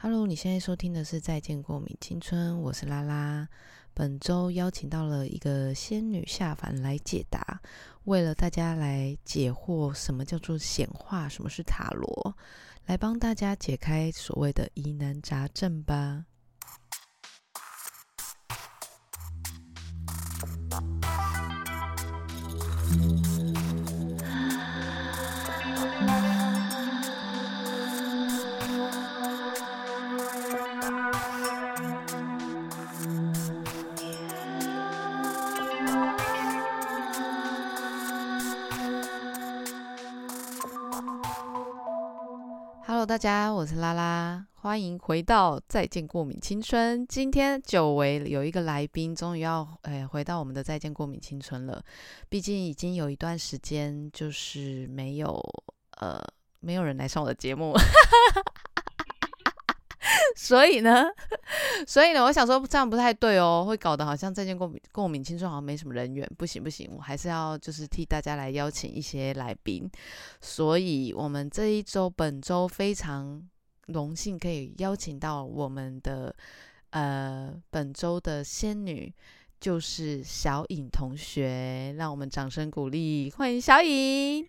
Hello，你现在收听的是《再见过敏青春》，我是拉拉。本周邀请到了一个仙女下凡来解答，为了大家来解惑什么叫做显化，什么是塔罗，来帮大家解开所谓的疑难杂症吧。大家，我是拉拉，欢迎回到《再见过敏青春》。今天久违有一个来宾，终于要诶回到我们的《再见过敏青春》了。毕竟已经有一段时间，就是没有呃没有人来上我的节目。所以呢，所以呢，我想说这样不太对哦，会搞得好像再见过敏过敏青春好像没什么人缘，不行不行，我还是要就是替大家来邀请一些来宾。所以我们这一周本周非常荣幸可以邀请到我们的呃本周的仙女，就是小颖同学，让我们掌声鼓励，欢迎小颖。耶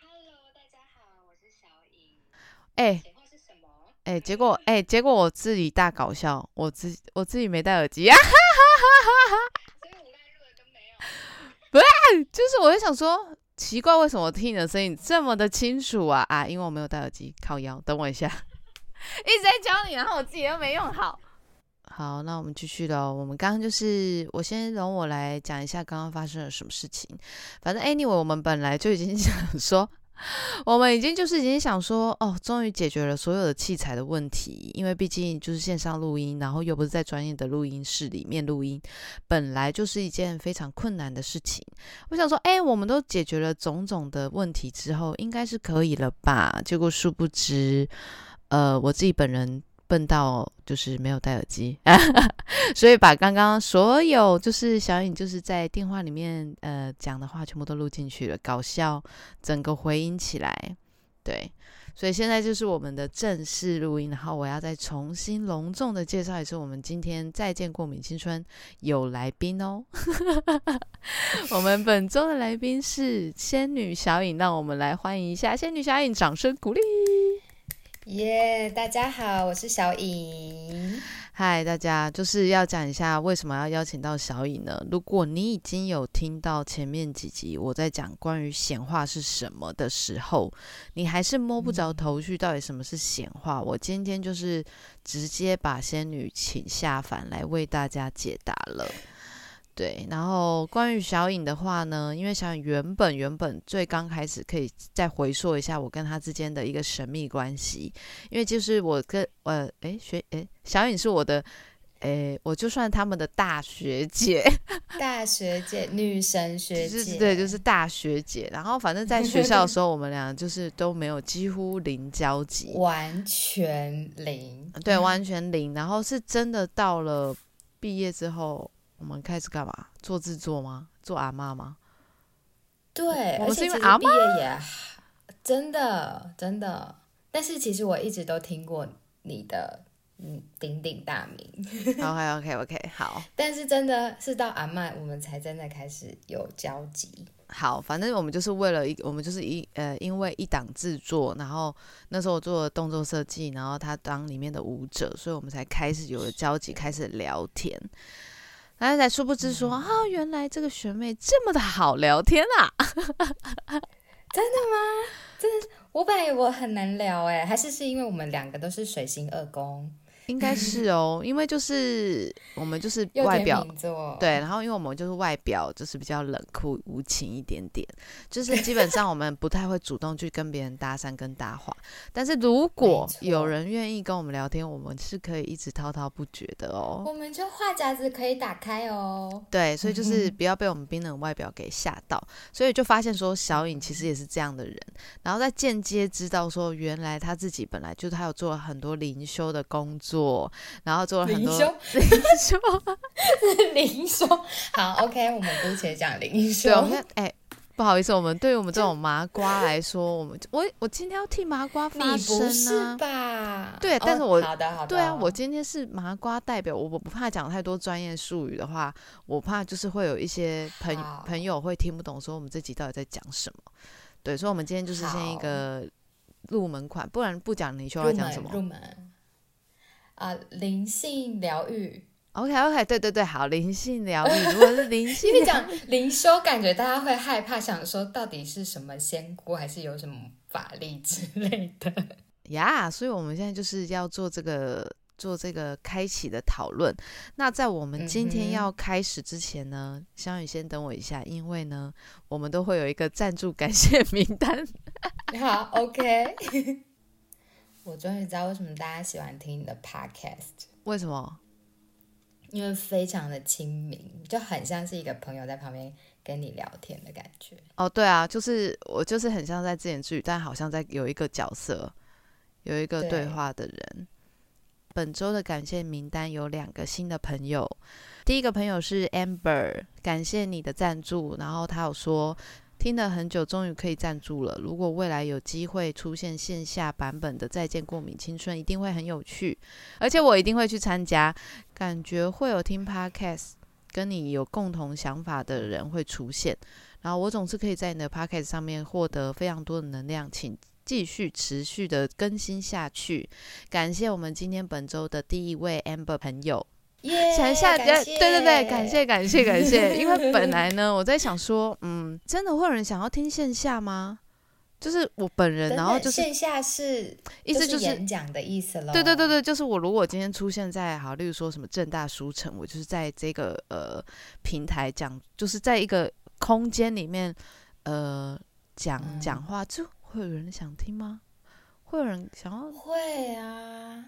，Hello，大家好，我是小颖。哎、显哎、结果哎、结果我自己大搞笑，我自己我自己没戴耳机啊，所以我刚才录的跟没有。不就是我就想说，奇怪，为什么我听你的声音这么的清楚啊啊？因为我没有戴耳机，靠腰，等我一下，一直在教你，然后我自己又没用好。好，那我们继续喽。我们刚刚就是，我先容我来讲一下刚刚发生了什么事情。反正 anyway，我们本来就已经 想说，我们已经就是已经想说，哦，终于解决了所有的器材的问题，因为毕竟就是线上录音，然后又不是在专业的录音室里面录音，本来就是一件非常困难的事情。我想说，哎、我们都解决了种种的问题之后，应该是可以了吧？结果殊不知，呃，我自己本人笨到就是没有戴耳机，所以把刚刚所有就是小颖就是在电话里面呃讲的话全部都录进去了，搞笑，整个回音起来，对。所以现在就是我们的正式录音，然后我要再重新隆重的介绍一次，我们今天再见过敏青春有来宾哦。我们本周的来宾是仙女小颖，让我们来欢迎一下仙女小颖，掌声鼓励。耶，大家好，我是小颖。嗨，大家，就是要讲一下为什么要邀请到小颖呢？如果你已经有听到前面几集我在讲关于显化是什么的时候，你还是摸不着头绪，到底什么是显化？我今天就是直接把仙女请下凡来为大家解答了。对，然后关于小颖的话呢，因为小颖原本原本最刚开始可以再回溯一下我跟她之间的一个神秘关系，因为就是我跟呃诶学诶小颖是我的诶，我就算他们的大学姐，大学姐，女神 学姐，就是对，就是大学姐。然后反正在学校的时候，我们俩就是都没有几乎零交集，完全零。对，完全零。然后是真的到了毕业之后，我们开始干嘛？做制作吗？做阿嬷吗？对，我们是因为阿毕业也真的真的，但是其实我一直都听过你的嗯鼎鼎大名，OK OK OK，好但是真的是到阿嬷我们才真的开始有交集。好，反正我们就是为了一，我们就是一呃，因为一档制作，然后那时候我做了动作设计，然后他当里面的舞者，所以我们才开始有了交集，开始聊天。然后才殊不知说、啊，原来这个学妹这么的好聊天啊！我本来以为我很难聊哎，还是是因为我们两个都是水星二宫，应该是哦，因为就是我们就是外表，对，然后因为我们就是外表就是比较冷酷无情一点点，就是基本上我们不太会主动去跟别人搭讪跟搭话，但是如果有人愿意跟我们聊天，我们是可以一直滔滔不绝的哦。我们就话匣子可以打开哦。对，所以就是 不要被我们冰冷外表给吓到，所以就发现说小颖其实也是这样的人，然后再间接知道说原来她自己本来就是她有做了很多灵修的工作，然后做了很多灵修灵修 灵修，好，OK，我们姑且讲灵修对，。我们哎、不好意思，我们对于我们这种麻瓜来说，我们我我今天要替麻瓜你发不是声啊。吧？对，但是哦我好的好的，对啊，我今天是麻瓜代表，我我不怕讲太多专业术语的话，我怕就是会有一些朋朋友会听不懂，说我们这集到底在讲什么。对，所以我们今天就是先一个入门款，不然不讲你就要讲什么门入门啊，灵性疗愈。？OK OK，对对对，好，灵性疗愈，如果是 灵性因为讲灵修，感觉大家会害怕，想说到底是什么仙姑，还是有什么法力之类的。呀所以我们现在就是要做这个做这个开启的讨论。那在我们今天要开始之前呢，香雨先等我一下，因为呢，我们都会有一个赞助感谢名单。好，OK。我终于知道为什么大家喜欢听你的 Podcast，为什么？因为非常的亲民，就很像是一个朋友在旁边跟你聊天的感觉。哦，对啊，就是我就是很像在自言自语，但好像在有一个角色，有一个对对话的人。本周的感谢名单有两个新的朋友，第一个朋友是 Amber，感谢你的赞助，然后他有说听了很久，终于可以赞助了。如果未来有机会出现线下版本的《再见过敏青春》，一定会很有趣，而且我一定会去参加，感觉会有听 Podcast 跟你有共同想法的人会出现。然后我总是可以在你的 podcast 上面获得非常多的能量，请继续持续的更新下去。感谢我们今天本周的第一位 Amber 朋友，想一下，对对对，感谢感谢感谢。因为 本来呢，我在想说，嗯，真的会有人想要听线下吗？就是我本人，然后就是线下是意思就是演讲的意思了。对对对对，就是我如果今天出现在好，例如说什么正大书城，我就是在这个呃平台讲，就是在一个空间里面呃讲嗯讲话，就会有人想听吗？会有人想要？会啊，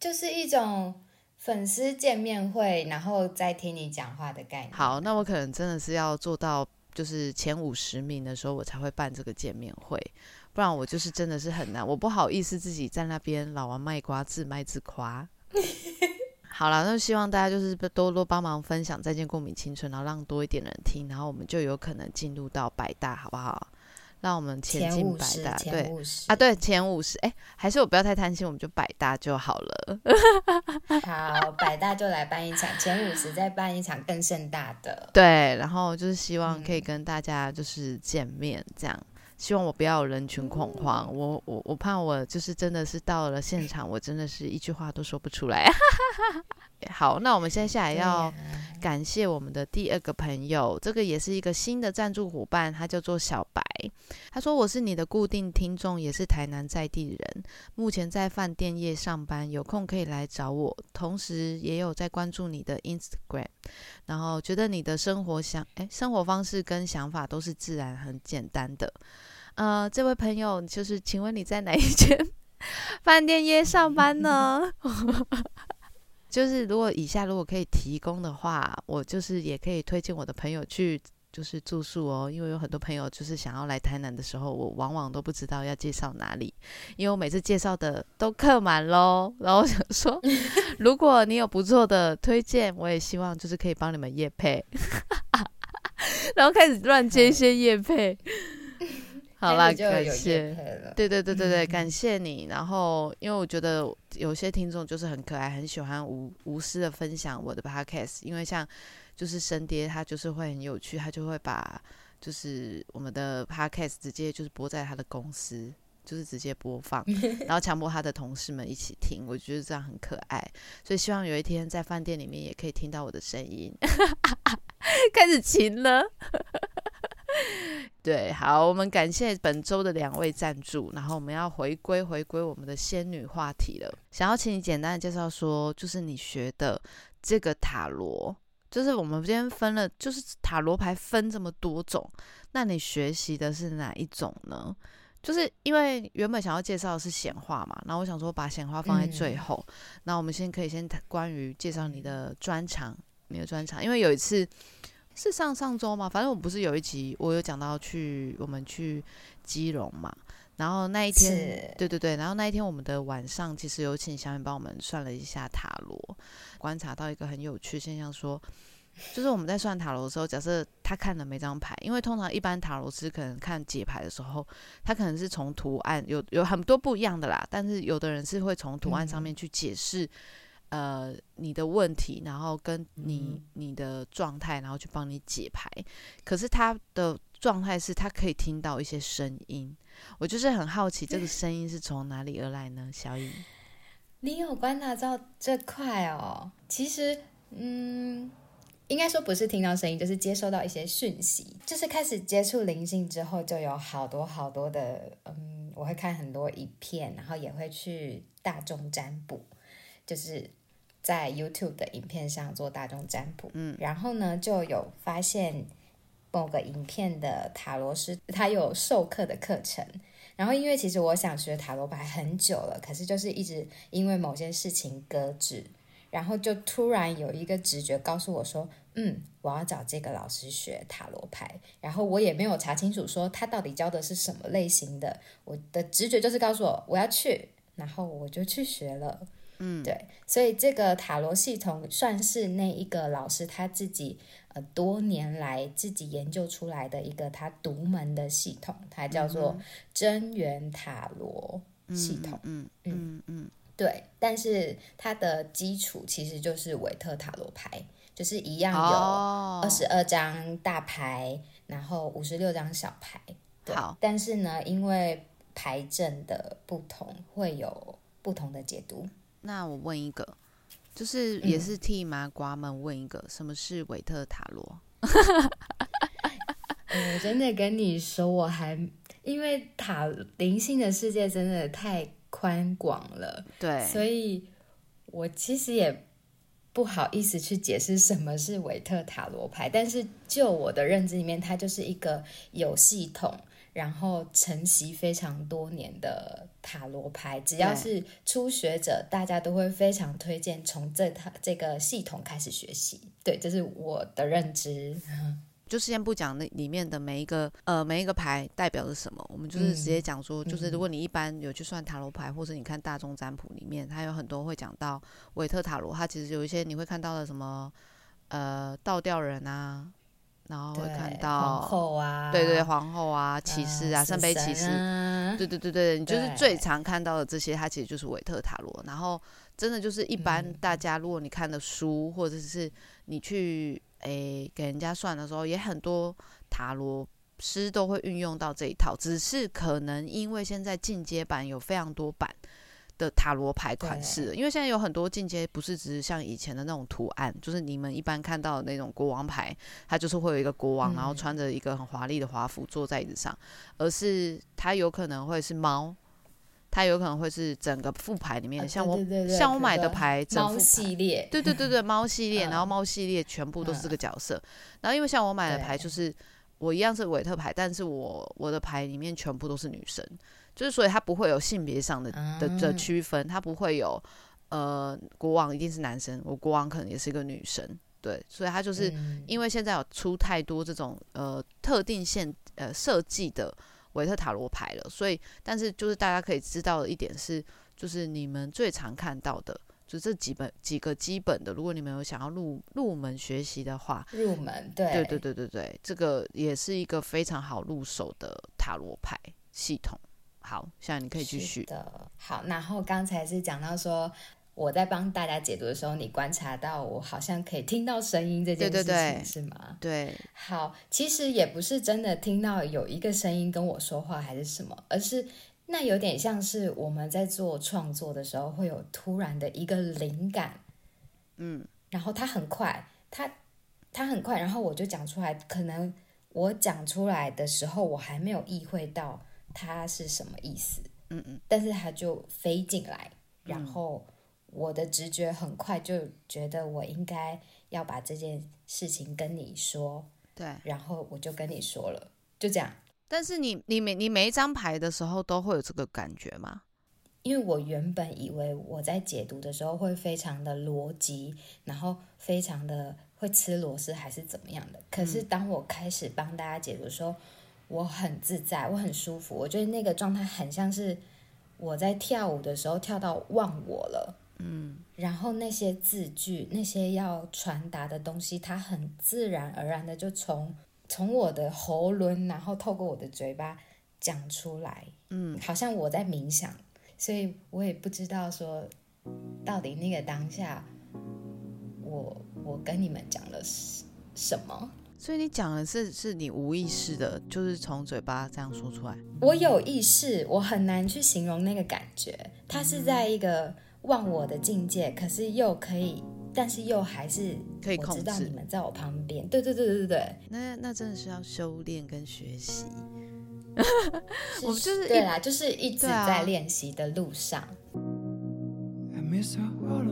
就是一种粉丝见面会，然后再听你讲话的概念。好，那我可能真的是要做到，就是前五十名的时候，我才会办这个见面会，不然我就是真的是很难，我不好意思自己在那边老王卖瓜，自卖自夸。好了，那希望大家就是多多帮忙分享《再见过敏青春》，然后让多一点人听，然后我们就有可能进入到百大，好不好？让我们前前进百大，，对啊，对，前五十，哎，还是我不要太贪心，我们就百大就好了。好，百大就来办一场，前五十再办一场更盛大的。对，然后就是希望可以嗯跟大家就是见面，这样。希望我不要有人群恐慌，我我我怕我就是真的是到了现场，我真的是一句话都说不出来。好，那我们接下来要感谢我们的第二个朋友，这个也是一个新的赞助伙伴，他叫做小白。他说：“我是你的固定听众，也是台南在地人，目前在饭店业上班，有空可以来找我。同时也有在关注你的 Instagram，然后觉得你的生活想哎生活方式跟想法都是自然很简单的。呃，这位朋友就是，请问你在哪一间 饭店业上班呢？” 就是如果以下如果可以提供的话，我就是也可以推荐我的朋友去就是住宿哦，因为有很多朋友就是想要来台南的时候，我往往都不知道要介绍哪里，因为我每次介绍的都客满喽。然后我想说，如果你有不错的推荐，我也希望就是可以帮你们夜配，然后开始乱接一些夜配。好啦，就感谢。对对对对对，嗯感谢你。然后，因为我觉得有些听众就是很可爱，很喜欢无无私的分享我的 podcast。因为像就是生爹，他就是会很有趣，他就会把就是我们的 podcast 直接就是播在他的公司，就是直接播放，然后强迫他的同事们一起听。我觉得这样很可爱，所以希望有一天在饭店里面也可以听到我的声音。开始勤了。对，好，我们感谢本周的两位赞助，然后我们要回归回归我们的仙女话题了。想要请你简单的介绍说，就是你学的这个塔罗，就是我们今天分了，就是塔罗牌分这么多种，那你学习的是哪一种呢？就是因为原本想要介绍的是显化嘛，然后我想说把显化放在最嗯。后，那我们先可以先谈关于介绍你的专长，你的专长，因为有一次是上上周嘛，反正我不是有一集我有讲到去我们去基隆嘛，然后那一天对对对，然后那一天我们的晚上其实有请小美帮我们算了一下塔罗，观察到一个很有趣现象说。就是我们在算塔罗的时候，假设他看了每张牌，因为通常一般塔罗师可能看解牌的时候，他可能是从图案有有很多不一样的啦，但是有的人是会从图案上面去解释，呃，你的问题，然后跟你你的状态，然后去帮你解牌。可是他的状态是他可以听到一些声音，我就是很好奇这个声音是从哪里而来呢？小颖，你有观察到这块哦？其实，嗯。应该说不是听到声音，就是接收到一些讯息。就是开始接触灵性之后，就有好多好多的，嗯，我会看很多影片，然后也会去大众占卜，就是在 YouTube 的影片上做大众占卜。嗯，然后呢，就有发现某个影片的塔罗师他有授课的课程，然后因为其实我想学塔罗牌很久了，可是就是一直因为某件事情搁置。然后就突然有一个直觉告诉我说：“嗯，我要找这个老师学塔罗牌。”然后我也没有查清楚说他到底教的是什么类型的。我的直觉就是告诉我我要去，然后我就去学了。嗯，对，所以这个塔罗系统算是那一个老师他自己呃多年来自己研究出来的一个他独门的系统，它叫做真元塔罗系统。嗯嗯嗯。对，但是它的基础其实就是韦特塔罗牌，就是一样有二十二张大牌，然后五十六张小牌。好，但是呢，因为牌阵的不同，会有不同的解读。那我问一个，就是也是替麻瓜们问一个，什么是韦特塔罗？我真的跟你说，我还因为塔灵性的世界真的太。宽广了，对，所以我其实也不好意思去解释什么是韦特塔罗牌，但是就我的认知里面，它就是一个有系统，然后承袭非常多年的塔罗牌。只要是初学者，大家都会非常推荐从这套这个系统开始学习。对，这是我的认知。就先不讲那里面的每一个呃每一个牌代表着什么，我们就是直接讲说，就是如果你一般有去算塔罗牌，或者你看大众占卜里面，它有很多会讲到韦特塔罗，它其实有一些你会看到的什么呃倒吊人啊，然后会看到皇后啊，对对皇后啊，骑士啊，圣杯骑士，对对对对，你就是最常看到的这些，它其实就是韦特塔罗。然后真的就是一般大家，如果你看的书，或者是你去。诶，给人家算的时候，也很多塔罗师都会运用到这一套，只是可能因为现在进阶版有非常多版的塔罗牌款式，因为现在有很多进阶不是只是像以前的那种图案，就是你们一般看到的那种国王牌，它就是会有一个国王，然后穿着一个很华丽的华服坐在椅子上，而是它有可能会是猫。它有可能会是整个副牌里面，像我像我买的牌，猫系列，对对对对，猫系列，然后猫系列全部都是这个角色。然后因为像我买的牌，就是我一样是韦特牌，但是我我的牌里面全部都是女生，就是所以它不会有性别上的的的区分，它不会有呃国王一定是男生，我国王可能也是一个女生，对，所以它就是因为现在有出太多这种呃特定线呃设计的。维特塔罗牌了，所以但是就是大家可以知道的一点是，就是你们最常看到的，就这几本几个基本的。如果你们有想要入入门学习的话，入门对对对对对对，这个也是一个非常好入手的塔罗牌系统。好，现在你可以继续的。好，然后刚才是讲到说。我在帮大家解读的时候，你观察到我好像可以听到声音这件事情是吗？对，好，其实也不是真的听到有一个声音跟我说话还是什么，而是那有点像是我们在做创作的时候会有突然的一个灵感，嗯，然后它很快，它它很快，然后我就讲出来，可能我讲出来的时候我还没有意会到它是什么意思，嗯嗯，但是他就飞进来，然后。我的直觉很快就觉得我应该要把这件事情跟你说，对，然后我就跟你说了，就这样。但是你你每你每一张牌的时候都会有这个感觉吗？因为我原本以为我在解读的时候会非常的逻辑，然后非常的会吃螺丝还是怎么样的。可是当我开始帮大家解读的时候，我很自在，我很舒服，我觉得那个状态很像是我在跳舞的时候跳到忘我了。嗯，然后那些字句，那些要传达的东西，它很自然而然的就从从我的喉轮，然后透过我的嘴巴讲出来，嗯，好像我在冥想，所以我也不知道说到底那个当下，我我跟你们讲了什什么。所以你讲的是是你无意识的，就是从嘴巴这样说出来。我有意识，我很难去形容那个感觉。它是在一个忘我的境界，可是又可以，但是又还是可以我知道控制你们在我旁边。对对对对对对，那那真的是要修炼跟学习。我们就是一对啦，就是一直在练习的路上。I miss our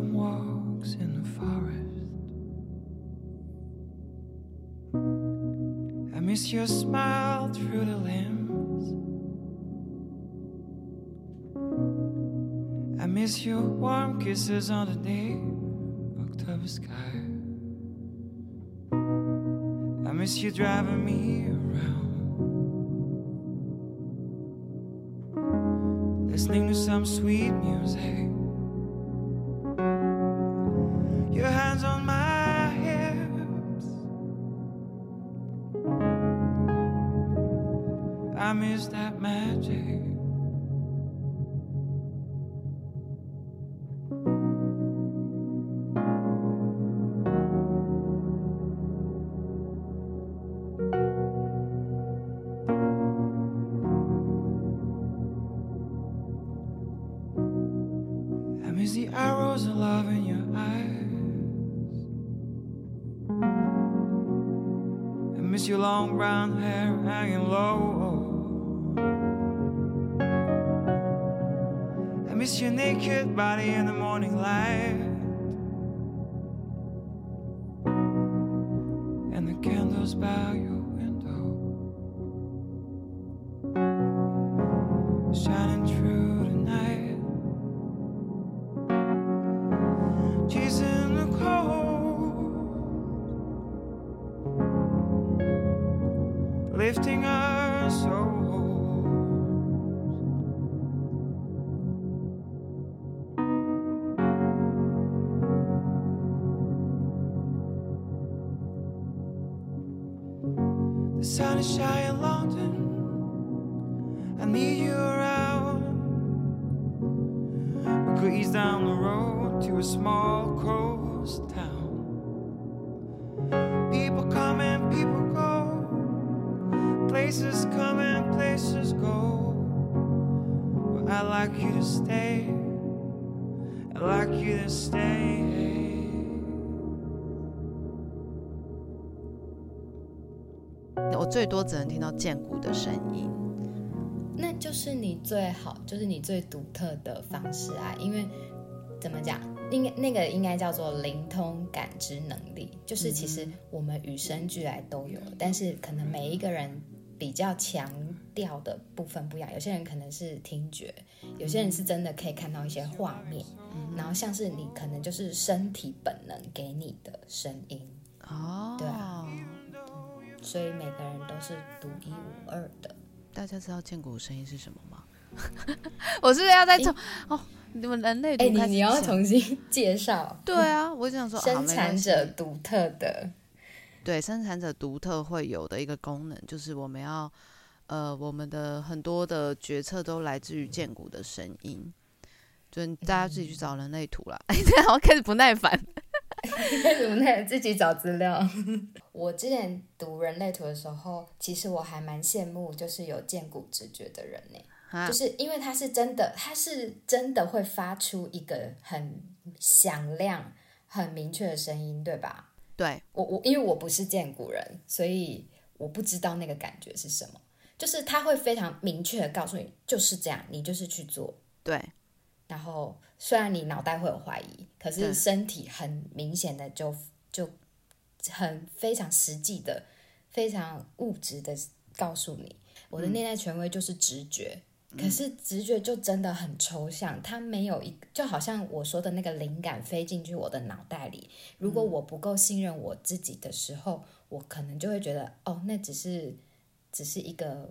Miss your smile through the limbs. I miss your warm kisses on the day October sky. I miss you driving me around. Listening to some sweet music. Brown hair hanging low. I miss your naked body in the morning light. I'd like you to stay. 我最多只能听到剑骨的声音。那就是你最好，就是你最独特的方式啊！因为怎么讲，应该那个应该叫做灵通感知能力，就是其实我们与生俱来都有，但是可能每一个人比较强调的部分不一样。有些人可能是听觉，有些人是真的可以看到一些画面，然后像是你可能就是身体本能给你的声音，哦，对啊所以每个人都是独一无二的。大家知道剑骨的声音是什么吗？我是不是要再从、哦，你们人类哎、你要重新 介绍。对啊，我就想说，好生产者独特的，对生产者独特会有的一个功能，就是我们要呃，我们的很多的决策都来自于剑骨的声音。就大家自己去找人类图啦。哎、这样我开始不耐烦。怎么能自己找资料？我之前读人类图的时候，其实我还蛮羡慕，就是有见骨直觉的人呢。啊就是因为他是真的，他是真的会发出一个很响亮、很明确的声音，对吧？对，我我因为我不是见骨人，所以我不知道那个感觉是什么。就是他会非常明确的告诉你，就是这样，你就是去做。对，然后虽然你脑袋会有怀疑，可是身体很明显的就就很非常实际的、非常物质的告诉你，我的内在权威就是直觉。可是直觉就真的很抽象，它没有一就好像我说的那个灵感飞进去我的脑袋里。如果我不够信任我自己的时候，我可能就会觉得哦，那只是只是一个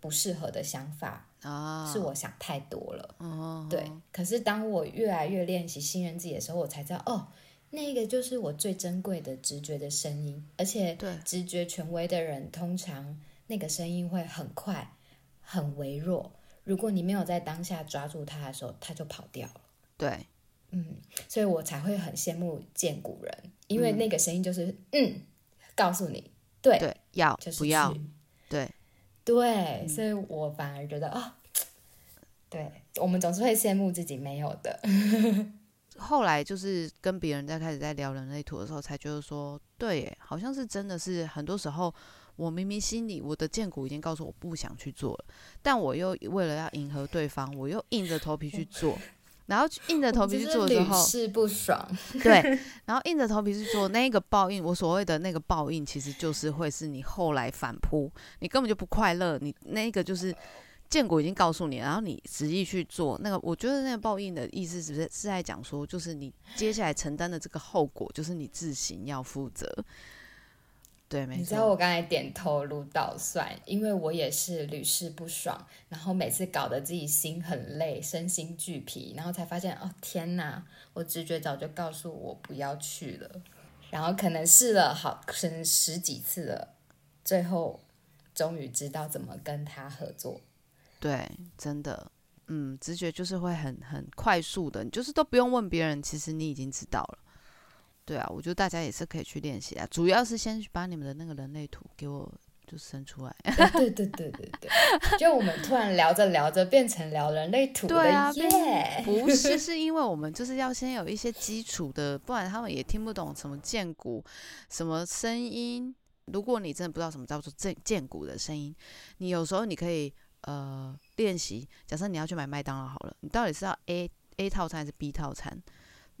不适合的想法，啊，是我想太多了。哦，对，可是当我越来越练习信任自己的时候，我才知道哦，那个就是我最珍贵的直觉的声音，而且对直觉权威的人，通常那个声音会很快、很微弱。如果你没有在当下抓住它的时候，它就跑掉了。对，嗯，所以我才会很羡慕见古人，因为那个声音就是嗯，告诉你，对，对，要就是不要？对，对，所以我反而觉得啊、对我们总是会羡慕自己没有的。后来就是跟别人在开始在聊人类图的时候，才觉得说，对耶，好像是真的是很多时候，我明明心里我的剑骨已经告诉我不想去做了，但我又为了要迎合对方，我又硬着头皮去做，然后硬着头皮去做的时候屡，试不爽。对，然后硬着头皮去做那个报应，我所谓的那个报应，其实就是会是你后来反扑，你根本就不快乐，你那个就是建国已经告诉你，然后你执意去做那个，我觉得那个报应的意思只是是在讲说，就是你接下来承担的这个后果，就是你自行要负责。对，没你知道，我刚才点头如捣蒜，因为我也是屡试不爽，然后每次搞得自己心很累，身心俱疲，然后才发现哦天哪，我直觉早就告诉我不要去了，然后可能试了好，可能十几次了，最后终于知道怎么跟他合作。对，真的，嗯，直觉就是会很很快速的，你就是都不用问别人，其实你已经知道了。对啊，我觉得大家也是可以去练习啊，主要是先把你们的那个人类图给我就生出来。哎对对对对对，就我们突然聊着聊着变成聊人类图 了对啊，耶！不是，是因为我们就是要先有一些基础的，不然他们也听不懂什么剑骨、什么声音。如果你真的不知道什么叫做剑剑骨的声音，你有时候你可以呃练习。假设你要去买麦当劳好了，你到底是要 A A 套餐还是 B 套餐？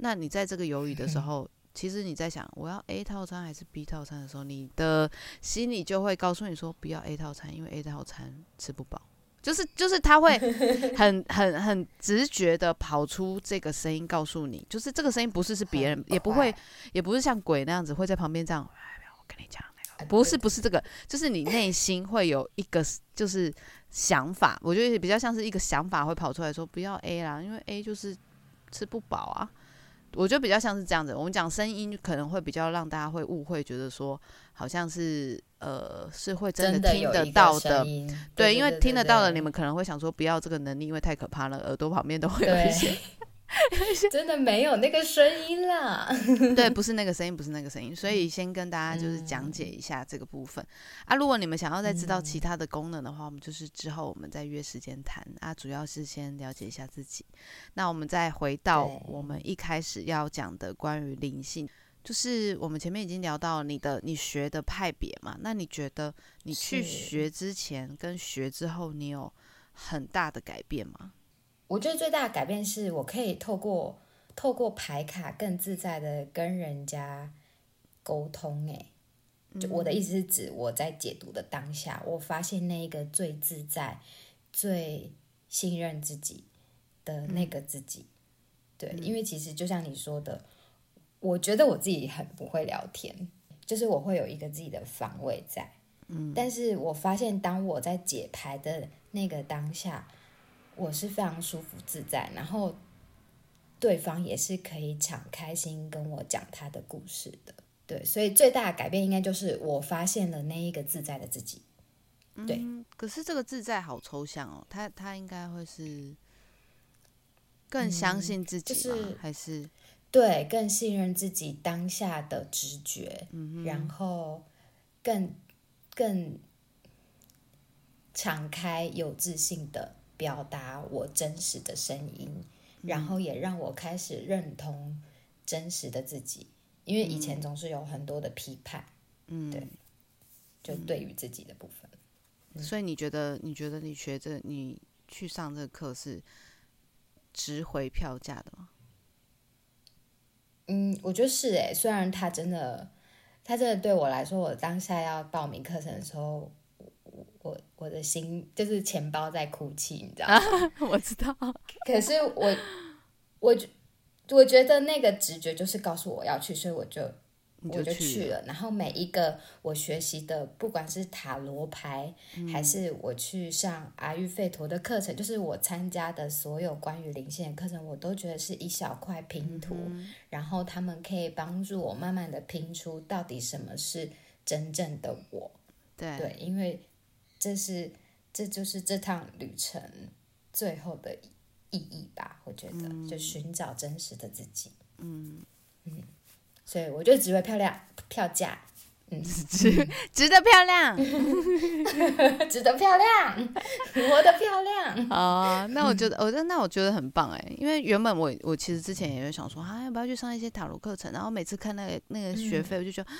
那你在这个犹豫的时候，其实你在想我要 A 套餐还是 B 套餐的时候，你的心里就会告诉你说不要 A 套餐，因为 A 套餐吃不饱。就是就是他会 很很很直觉的跑出这个声音告诉你，就是这个声音不是是别人，也不会也不是像鬼那样子会在旁边这样，哎，我跟你讲那个啊不是不是这个，就是你内心会有一个就是想法，我觉得比较像是一个想法会跑出来说不要 A 啦，因为 A 就是吃不饱啊。我觉得比较像是这样子，我们讲声音可能会比较让大家会误会，觉得说好像是呃是会真真的听得到的，对，因为听得到的，你。们可能会想说不要这个能力，因为太可怕了，耳朵旁边都会有一些。真的没有那个声音啦。对，不是那个声音，不是那个声音，所以先跟大家就是讲解一下这个部分、啊。如果你们想要再知道其他的功能的话，我们就是之后我们再约时间谈啊。主要是先了解一下自己。那我们再回到我们一开始要讲的关于灵性，就是我们前面已经聊到你的你学的派别嘛。那你觉得你去学之前跟学之后，你有很大的改变吗？我觉得最大的改变是我可以透过透过牌卡更自在的跟人家沟通。哎，就我的意思是指我在解读的当下，我发现那一个最自在、最信任自己的那个自己。对，因为其实就像你说的，我觉得我自己很不会聊天，就是我会有一个自己的防卫在。嗯，但是我发现当我在解牌的那个当下，我是非常舒服自在，然后对方也是可以敞开心跟我讲他的故事的。对，所以最大的改变应该就是我发现了那一个自在的自己。对嗯，可是这个自在好抽象哦，他他应该会是更相信自己？嗯就是还是对，更信任自己当下的直觉，嗯然后更更敞开、有自信的表达我真实的声音，然后也让我开始认同真实的自己，因为以前总是有很多的批判，嗯，对就对于自己的部分。所以你觉得你觉得你学这你去上这个课是值回票价的吗？嗯，我觉得是诶，虽然他真的，他真的对我来说，我当下要报名课程的时候，我我我的心就是钱包在哭泣，你知道吗？我知道，可是我我觉我觉得那个直觉就是告诉我要去，所以我就你我就去去了。然后每一个我学习的，不管是塔罗牌，嗯还是我去上阿育吠陀的课程，就是我参加的所有关于灵性的课程，我都觉得是一小块拼图，嗯然后他们可以帮助我慢慢的拼出到底什么是真正的我。对对，因为这是这就是这趟旅程最后的意义吧，我觉得、嗯就寻找真实的自己。嗯嗯，所以我觉得只为漂亮票价嗯 值值得漂亮 值得漂亮，活得漂亮。哦。那我觉得，我、那我觉得很棒哎，因为原本我我其实之前也有想说，啊，要不要去上一些塔罗课程？然后每次看那个那个学费，我就觉得。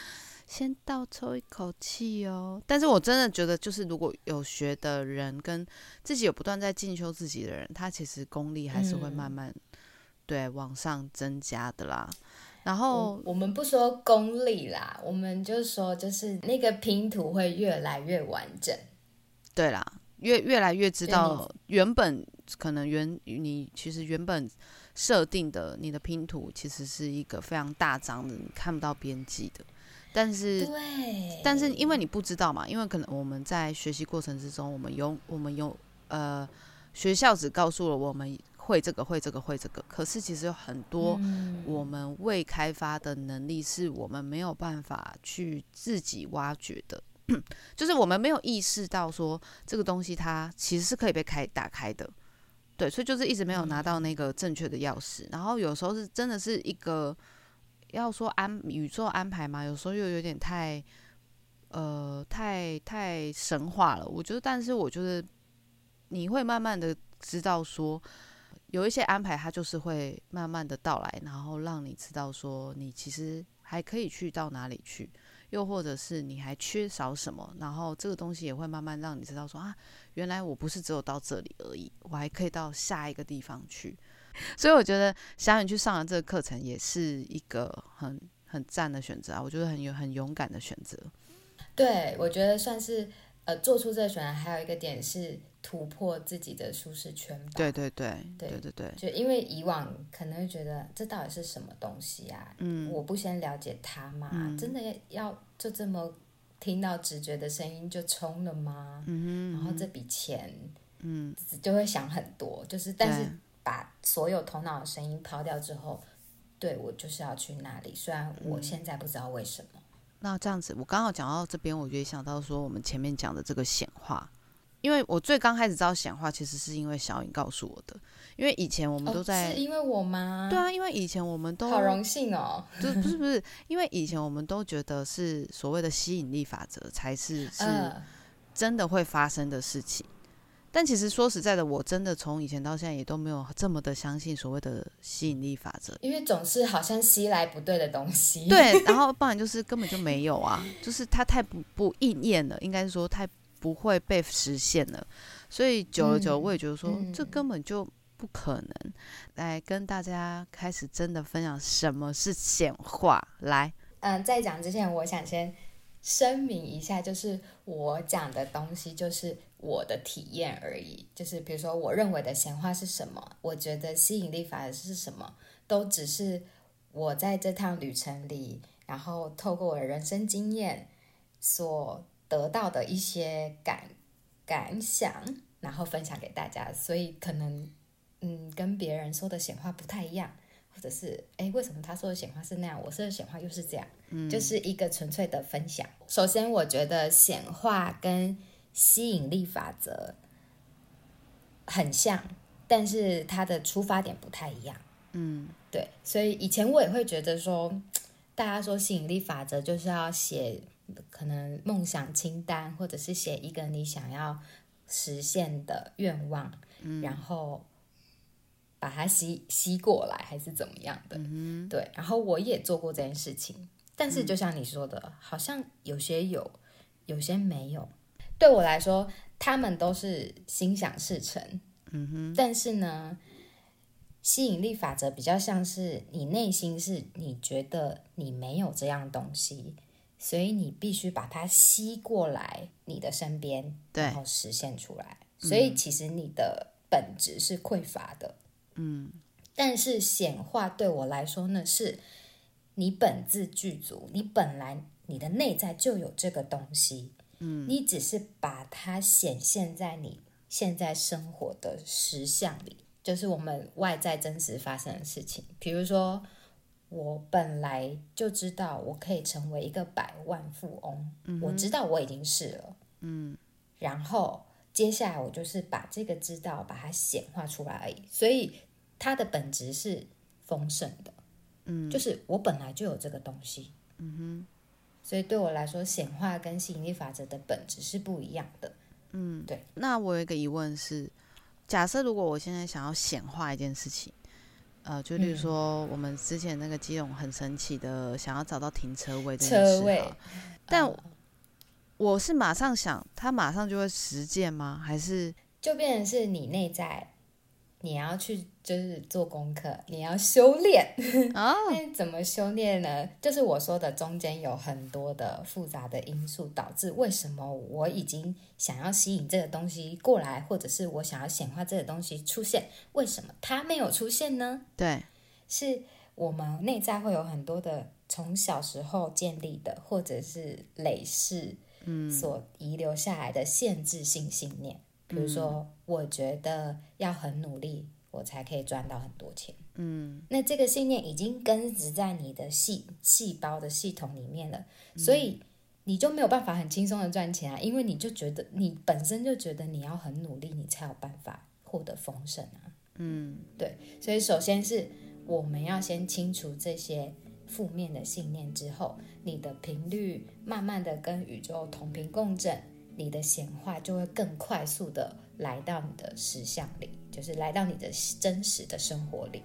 先倒抽一口气哦，但是我真的觉得，就是如果有学的人跟自己有不断在进修自己的人，他其实功力还是会慢慢、对往上增加的啦。然后我我们不说功力啦，我们就说就是那个拼图会越来越完整。对啦，越越来越知道原本可能原你其实原本设定的你的拼图其实是一个非常大张的，你看不到边际的。但是对，但是因为你不知道嘛，因为可能我们在学习过程之中，我们有我们有呃学校只告诉了我们会这个会这个会这个，可是其实有很多嗯。我们未开发的能力是我们没有办法去自己挖掘的，就是我们没有意识到说这个东西它其实是可以被开打开的，对，所以就是一直没有拿到那个正确的钥匙，然后有时候是真的是一个要说安宇宙安排嘛，有时候又有点太呃太太神话了，我觉得，但是我觉得你会慢慢的知道说。有一些安排，它就是会慢慢的到来，然后让你知道说你其实还可以去到哪里去，又或者是你还缺少什么，然后这个东西也会慢慢让你知道说啊，原来我不是只有到这里而已，我还可以到下一个地方去。所以我觉得小雨去上了这个课程也是一个很很赞的选择啊，我觉得很有很勇敢的选择。对，我觉得算是呃做出这个选择，还有一个点是突破自己的舒适圈吧。对对对对对对对，就因为以往可能会觉得这到底是什么东西啊？嗯我不先了解它嘛，嗯真的要就这么听到直觉的声音就冲了吗？嗯哼，然后这笔钱嗯，就会想很多，就是但是对把所有头脑的声音抛掉之后，对我就是要去那里，虽然我现在不知道为什么。那这样子，我刚好讲到这边，我就想到说，我们前面讲的这个显化，因为我最刚开始知道显化，其实是因为小颖告诉我的，因为以前我们都哦，在，是因为我吗？对啊，因为以前我们都好荣幸哦。就不是不是，因为以前我们都觉得是所谓的吸引力法则才是是嗯，真的会发生的事情。但其实说实在的，我真的从以前到现在也都没有这么的相信所谓的吸引力法则。因为总是好像吸来不对的东西。，对，然后 不然就是根本就没有啊，就是它太不不应验了，应该是说太不会被实现了。所以久而久，嗯我也觉得说、这嗯根本就不可能。来跟大家开始真的分享什么是显化。来，嗯，在讲之前，我想先声明一下，就是我讲的东西就是我的体验而已。就是比如说，我认为的显化是什么，我觉得吸引力法则是什么，都只是我在这趟旅程里，然后透过我的人生经验所得到的一些感感想，然后分享给大家。所以可能嗯，跟别人说的显化不太一样。或者是哎，为什么他说的显化是那样，我说的显化又是这样？就是一个纯粹的分享。首先，我觉得显化跟吸引力法则很像，但是它的出发点不太一样。嗯，对，所以以前我也会觉得说，大家说吸引力法则就是要写可能梦想清单，或者是写一个你想要实现的愿望，然后把它吸吸过来，还是怎么样的？对，然后我也做过这件事情，但是就像你说的，好像有些有，有些没有。对我来说，他们都是心想事成。嗯哼，但是呢，吸引力法则比较像是你内心是你觉得你没有这样东西，所以你必须把它吸过来你的身边，对然后实现出来。所以其实你的本质是匮乏的。嗯，但是显化对我来说呢，是你本自具足，你本来你的内在就有这个东西，嗯，你只是把它显现在你现在生活的实相里，就是我们外在真实发生的事情。比如说，我本来就知道我可以成为一个百万富翁，我知道我已经是了，嗯，然后接下来我就是把这个知道把它显化出来而已，所以它的本质是丰盛的。嗯，就是我本来就有这个东西，嗯哼，所以对我来说，显化跟吸引力法则的本质是不一样的。嗯，对。那我有一个疑问是，假设如果我现在想要显化一件事情，呃，就例如说我们之前那个基隆很神奇的想要找到停车位的车位，但我是马上想，他马上就会实践吗？还是就变成是你内在？你要去就是做功课，你要修炼啊？那怎么修炼呢？就是我说的，中间有很多的复杂的因素导致为什么我已经想要吸引这个东西过来，或者是我想要显化这个东西出现，为什么它没有出现呢？对，是我们内在会有很多的从小时候建立的，或者是累世嗯所遗留下来的限制性信念。比如说，我觉得要很努力，我才可以赚到很多钱。嗯，那这个信念已经根植在你的细细胞的系统里面了，所以你就没有办法很轻松的赚钱啊，因为你就觉得你本身就觉得你要很努力，你才有办法获得丰盛啊。嗯，对，所以首先是我们要先清除这些负面的信念之后，你的频率慢慢的跟宇宙同频共振。你的显化就会更快速的来到你的实相里，就是来到你的真实的生活里。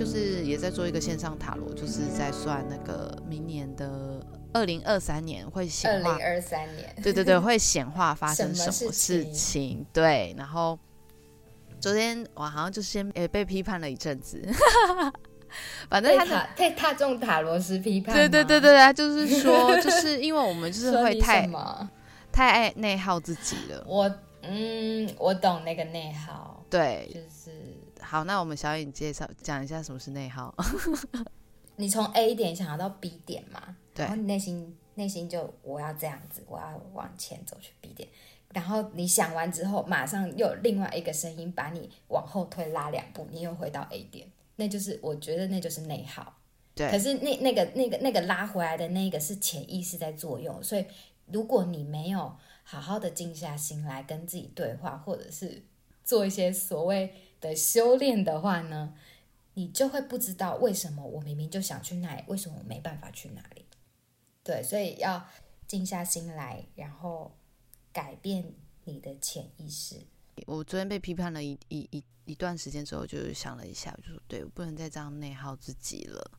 就是也在做一个线上塔罗，就是在算那个明年的二零二三年会显化二零，二三年，对对对，会显化发生什么事事情情？对，然后昨天我好像就先诶被批判了一阵子，反正被他的塔被大众塔罗师批判对，对对对对，他就是说，就 是因为我们就是会太？太爱内耗自己了，我嗯，我懂那个内耗，对。就是好，那我们小颖介绍讲一下什么是内耗。你从 A 点想要到 B 点嘛，对然后你内心内心就我要这样子，我要往前走去 B 点，然后你想完之后，马上又有另外一个声音把你往后推拉两步，你又回到 A 点，那就是我觉得那就是内耗。对可，是那那个那个那个拉回来的那个是潜意识在作用，所以如果你没有好好的静下心来跟自己对话，或者是做一些所谓的修炼的话呢，你就会不知道为什么我明明就想去那里，为什么我没办法去那里？对，所以要静下心来，然后改变你的潜意识。我昨天被批判了一一一一段时间之后，就想了一下，就说，对我不能再这样内耗自己了。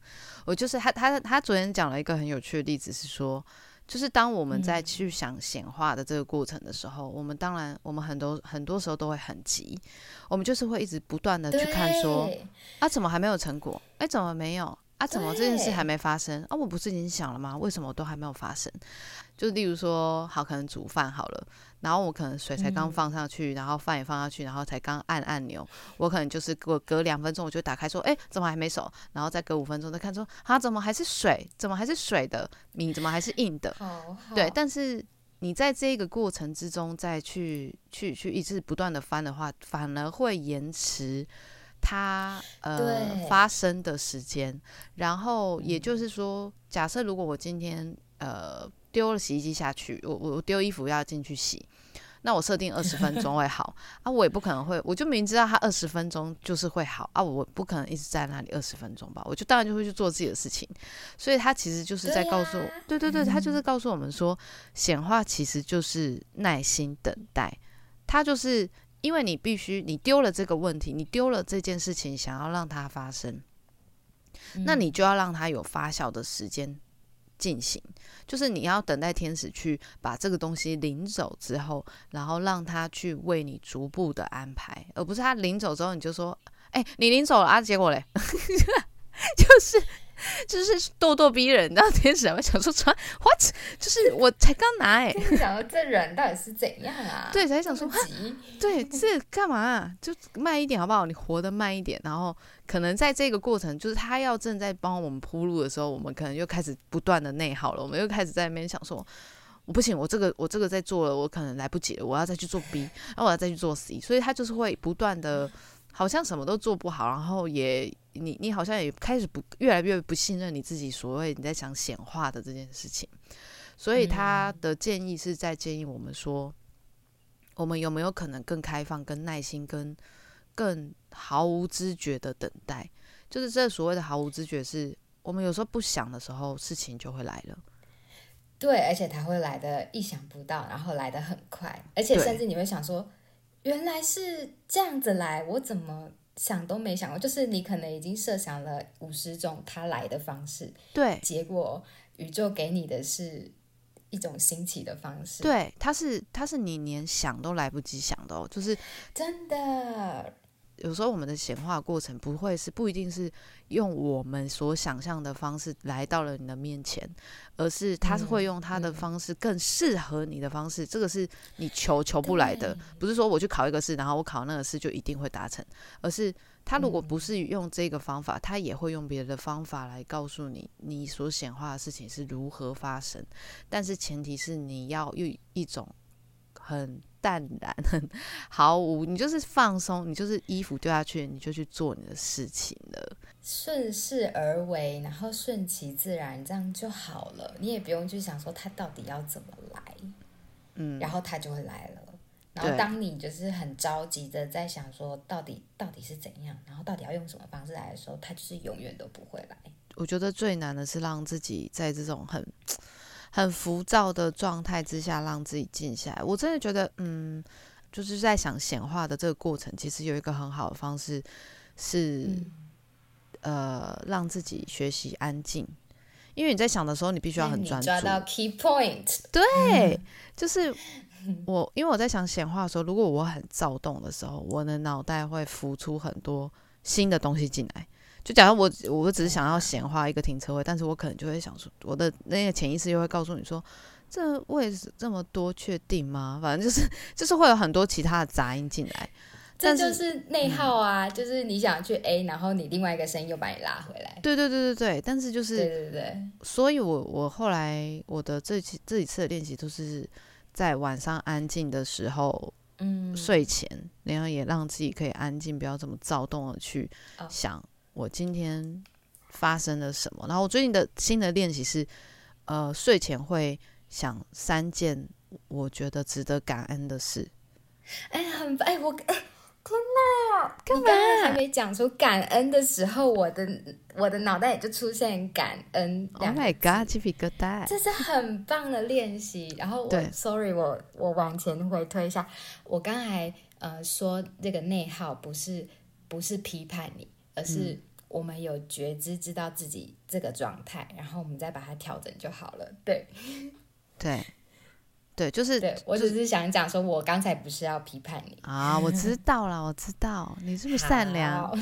我就是他他他昨天讲了一个很有趣的例子，是说，就是当我们在嗯去想显化的这个过程的时候，我们当然我们很多很多时候都会很急，我们就是会一直不断的去看说，啊，怎么还没有成果？哎，怎么没有？啊，怎么这件事还没发生？啊，我不是已经想了吗？为什么都还没有发生？就例如说，好，可能煮饭好了，然后我可能水才刚嗯放上去，然后饭也放下去，然后才刚按按钮，我可能就是我隔两分钟我就打开说，哎，怎么还没熟？然后再隔五分钟再看说，啊，怎么还是水？怎么还是水的？米怎么还是硬的？对，但是你在这个过程之中再去去去一直不断的翻的话，反而会延迟它呃发生的时间。然后也就是说，假设如果我今天呃丢了洗衣机下去，我我我丢衣服要进去洗。那我设定二十分钟会好。啊，我也不可能会，我就明知道它二十分钟就是会好啊，我不可能一直在那里二十分钟吧，我就当然就会去做自己的事情，所以他其实就是在告诉对对对，他就是嗯。告诉我们说，显化其实就是耐心等待，它就是因为你必须你丢了这个问题，你丢了这件事情，想要让它发生，那嗯你就要让它有发酵的时间进行，就是你要等待天使去把这个东西领走之后，然后让他去为你逐步的安排，而不是他领走之后你就说，哎、你领走了啊，结果嘞，就是就是咄咄逼人，然后天使还会想说穿 what，就是我才刚拿哎、就是想说这人到底是怎样啊？对，才想说急，对，这干嘛啊、就慢一点好不好？你活得慢一点，然后可能在这个过程，就是他要正在帮我们铺路的时候，我们可能又开始不断的内耗了，我们又开始在那边想说，我不行，我这个我这个在做了，我可能来不及了，我要再去做 B，然后我要再去做 C，所以他就是会不断的，好像什么都做不好，然后也你你好像也开始不越来越不信任你自己所谓你在想显化的这件事情，所以他的建议是在建议我们说。我们有没有可能更开放、更耐心、更更毫无知觉的等待？就是这所谓的毫无知觉，是我们有时候不想的时候，事情就会来了。对，而且他会来的意想不到，然后来的很快，而且甚至你会想说，原来是这样子来，我怎么想都没想过，就是你可能已经设想了五十种他来的方式，对结果宇宙给你的是一种新奇的方式，，对，它是它是你连想都来不及想的哦。就是真的，有时候我们的显化过程不会是不一定是用我们所想象的方式来到了你的面前，而是他是会嗯用他的嗯方式更适合你的方式。这个是你求求不来的，不是说我去考一个试，然后我考那个试就一定会达成，而是他如果不嗯是用这个方法，他也会用别的方法来告诉你你所显化的事情是如何发生。但是前提是你要用一种很淡然、很 毫无，你就是放松，你就是衣服丢下去，你就去做你的事情了。顺势而为，然后顺其自然，这样就好了。你也不用去想说他到底要怎么来，嗯，然后他就会来了。然后当你就是很着急的在想说到底到底是怎样，然后到底要用什么方式来的时候，它就是永远都不会来。我觉得最难的是让自己在这种很很浮躁的状态之下，让自己静下来。我真的觉得，嗯，就是在想显化的这个过程，其实有一个很好的方式是，嗯呃让自己学习安静，因为你在想的时候，你必须要很专注。抓到 key point，对，就是我，因为我在想显化的时候，如果我很躁动的时候，我的脑袋会浮出很多新的东西进来。就假如我我只是想要显化一个停车位，但是我可能就会想说，我的那个潜意识又会告诉你说，这位置这么多，确定吗？反正就是就是会有很多其他的杂音进来。这就是内耗啊，就是你想去 A，然后你另外一个声音又把你拉回来。对对对对对，但是就是对对对，所以我我后来我的这期这几次的练习都是在晚上安静的时候嗯，睡前，然后也让自己可以安静，不要这么躁动的去哦想我今天发生了什么。然后我最近的新的练习是，呃，睡前会想三件我觉得值得感恩的事。哎，很哎，我哎，天哪！你刚刚还没讲出感恩的时候，我的我的脑袋也就出现感恩 Oh my god，鸡皮疙瘩！这是很棒的练习。然后我对，sorry，我我往前回推一下，我刚才呃说这个内耗不是不是批判你，而是嗯。我们有觉知，知道自己这个状态，然后我们再把它调整就好了。对。对对，就是对，我只是想讲说，我刚才不是要批判你，啊，我知道了，我知道你是不是善良？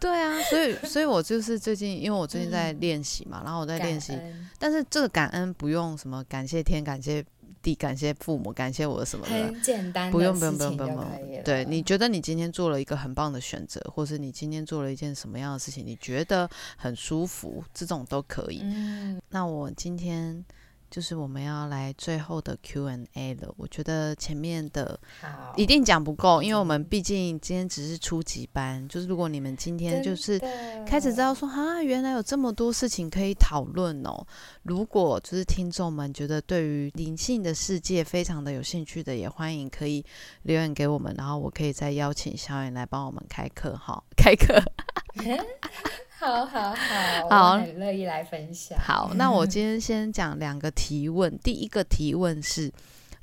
对啊，所以所以我就是最近，因为我最近在练习嘛，然后我在练习但是这个感恩不用什么感谢天、感谢地、感谢父母、感谢我什么的，很简单的不用不用不用不。用。对，你觉得你今天做了一个很棒的选择，或是你今天做了一件什么样的事情，你觉得很舒服，这种都可以。嗯，那我今天就是我们要来最后的 Q&A 了。我觉得前面的，一定讲不够，因为我们毕竟今天只是初级班，就是如果你们今天就是开始知道说啊，原来有这么多事情可以讨论哦。如果就是听众们觉得对于灵性的世界非常的有兴趣的，也欢迎可以留言给我们，然后我可以再邀请小远来帮我们开课哈，开课。好好好，好我很乐意来分享。好，那我今天先讲两个提问。第一个提问是，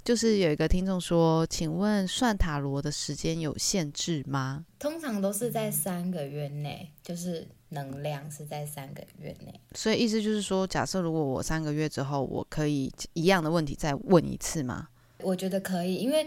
就是有一个听众说，请问算塔罗的时间有限制吗？通常都是在三个月内，就是能量是在三个月内。所以意思就是说，假设如果我三个月之后，我可以一样的问题再问一次吗？我觉得可以，因为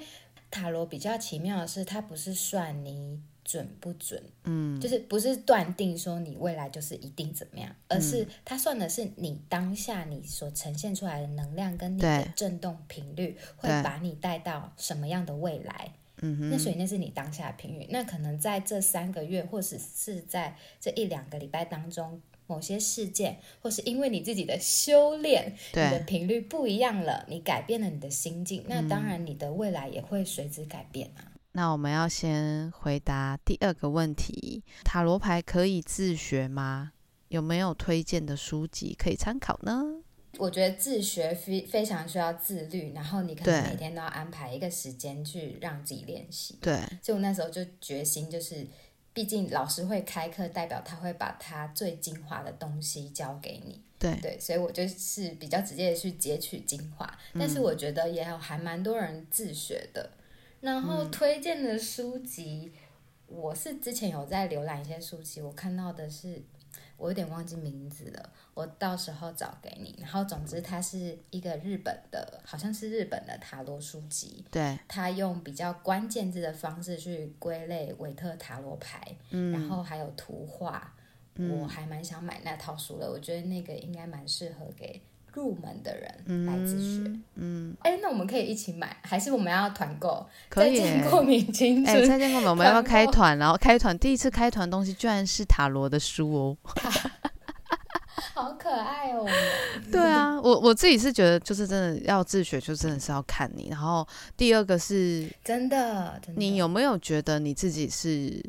塔罗比较奇妙的是，它不是算你准不准，嗯，就是不是断定说你未来就是一定怎么样，而是它算的是你当下你所呈现出来的能量跟你的对。振动频率，会把你带到什么样的未来。嗯哼，那所以那是你当下的频率，那可能在这三个月，或者是在这一两个礼拜当中，某些事件，或是因为你自己的修炼，你的，频率不一样了，你改变了你的心境，那当然你的未来也会随之改变啊。那我们要先回答第二个问题：塔罗牌可以自学吗？有没有推荐的书籍可以参考呢？我觉得自学非非常需要自律，然后你可能每天都要安排一个时间去让自己练习。对，所以我那时候就决心，就是毕竟老师会开课，代表他会把他最精华的东西教给你。对，对，所以我就是比较直接的去截取精华，但嗯是我觉得也有还蛮多人自学的。然后嗯推荐的书籍，我是之前有在浏览一些书籍，我看到的是我有点忘记名字了，我到时候找给你。然后总之它是一个日本的，好像是日本的塔罗书籍，对，它用比较关键字的方式去归类维特塔罗牌，嗯然后还有图画，我还蛮想买那套书的。我觉得那个应该蛮适合给入门的人来自学。嗯，我们可以一起买，还是我们要团购？可以再见过敏青哎、春，再见过我们要不要开团？然后开团，第一次开团东西居然是塔罗的书哦。好可爱哦！对啊，我我自己是觉得，就是真的要自学，就真的是要看你。然后第二个是，真的，真的你有没有觉得你自己是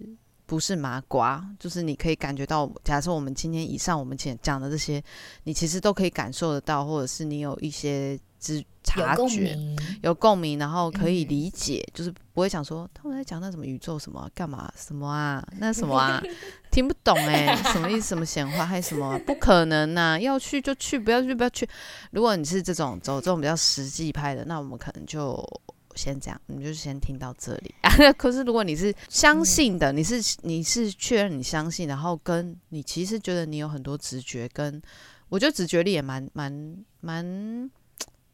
不是麻瓜？就是你可以感觉到，假设我们今天以上我们前讲的这些，你其实都可以感受得到，或者是你有一些知察觉。鸣，有共鸣，然后可以嗯理解，就是不会想说他们在讲那什么宇宙什么干嘛什么啊，那什么啊，听不懂哎、什么意思？什么闲话还是什么？不可能呐、要去就去，不要去不要去。如果你是这种走这种比较实际派的，那我们可能就先这样，你就先听到这里。可是如果你是相信的，你是你是确认你相信，然后跟你其实觉得你有很多直觉，跟我觉得直觉力也蛮蛮蛮。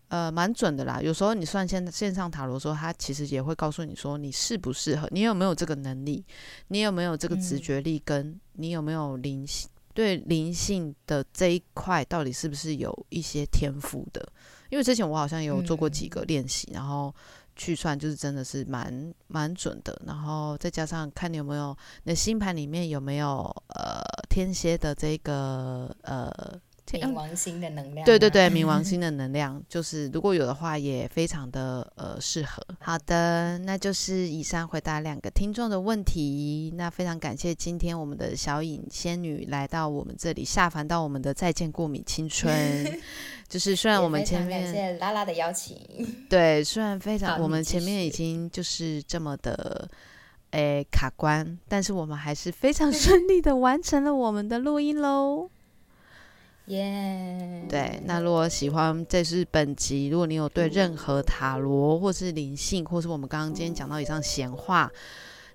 呃，蛮准的啦。有时候你算线线上塔罗的时候，它其实也会告诉你说你适不适合，你有没有这个能力，你有没有这个直觉力，跟你有没有灵性，对灵性的这一块到底是不是有一些天赋的？因为之前我好像有做过几个练习，然后去算，就是真的是蛮蛮准的。然后再加上看你有没有，你的星盘里面有没有呃天蝎的这个呃。冥王星的能量，对对对，冥王星的能量，就是如果有的话，也非常的呃适合。好的，那就是以上回答两个听众的问题。那非常感谢今天我们的小影仙女来到我们这里，下凡到我们的再见过敏青春。就是虽然我们前面感谢拉拉的邀请，对，虽然非常我们前面已经就是这么的诶卡关，但是我们还是非常 顺利的完成了我们的录音喽。耶，对，那如果喜欢，这是本集。如果你有对任何塔罗，或是灵性，或是我们刚刚今天讲到以上闲话，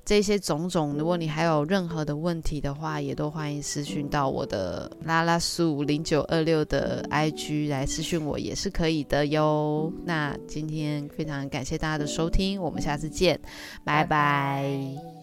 这些种种，如果你还有任何的问题的话，也都欢迎私讯到我的拉拉苏零九二六的 IG 来私讯我，也是可以的哟。那今天非常感谢大家的收听，我们下次见，拜拜。